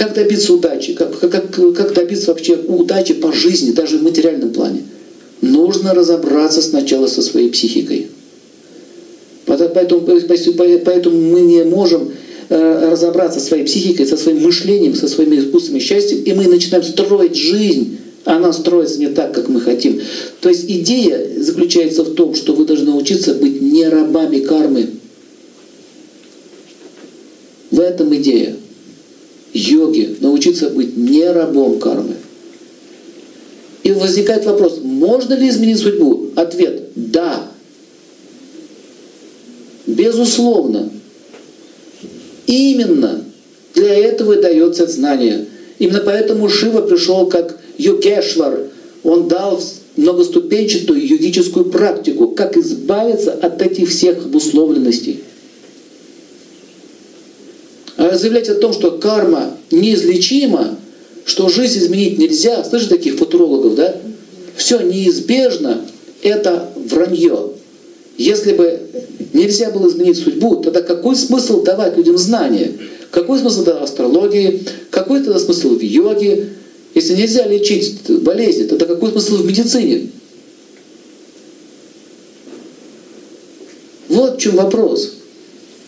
Как добиться удачи? Как, как, как добиться вообще удачи по жизни, даже в материальном плане? Нужно разобраться сначала со своей психикой. Поэтому, поэтому мы не можем э, разобраться со своей психикой, со своим мышлением, со своими искусствами счастья, и мы начинаем строить жизнь, она строится не так, как мы хотим. То есть идея заключается в том, что вы должны научиться быть не рабами кармы. В этом идея йоги, научиться быть не рабом кармы. И возникает вопрос, можно ли изменить судьбу? Ответ – да. Безусловно. Именно для этого и дается знание. Именно поэтому Шива пришел как Йогешвар. Он дал многоступенчатую йогическую практику, как избавиться от этих всех обусловленностей. Заявлять о том, что карма неизлечима, что жизнь изменить нельзя, слышишь таких футурологов, да? Все неизбежно, это вранье. Если бы нельзя было изменить судьбу, тогда какой смысл давать людям знания? Какой смысл в астрологии? Какой тогда смысл в йоге? Если нельзя лечить болезни, тогда какой смысл в медицине? Вот в чем вопрос.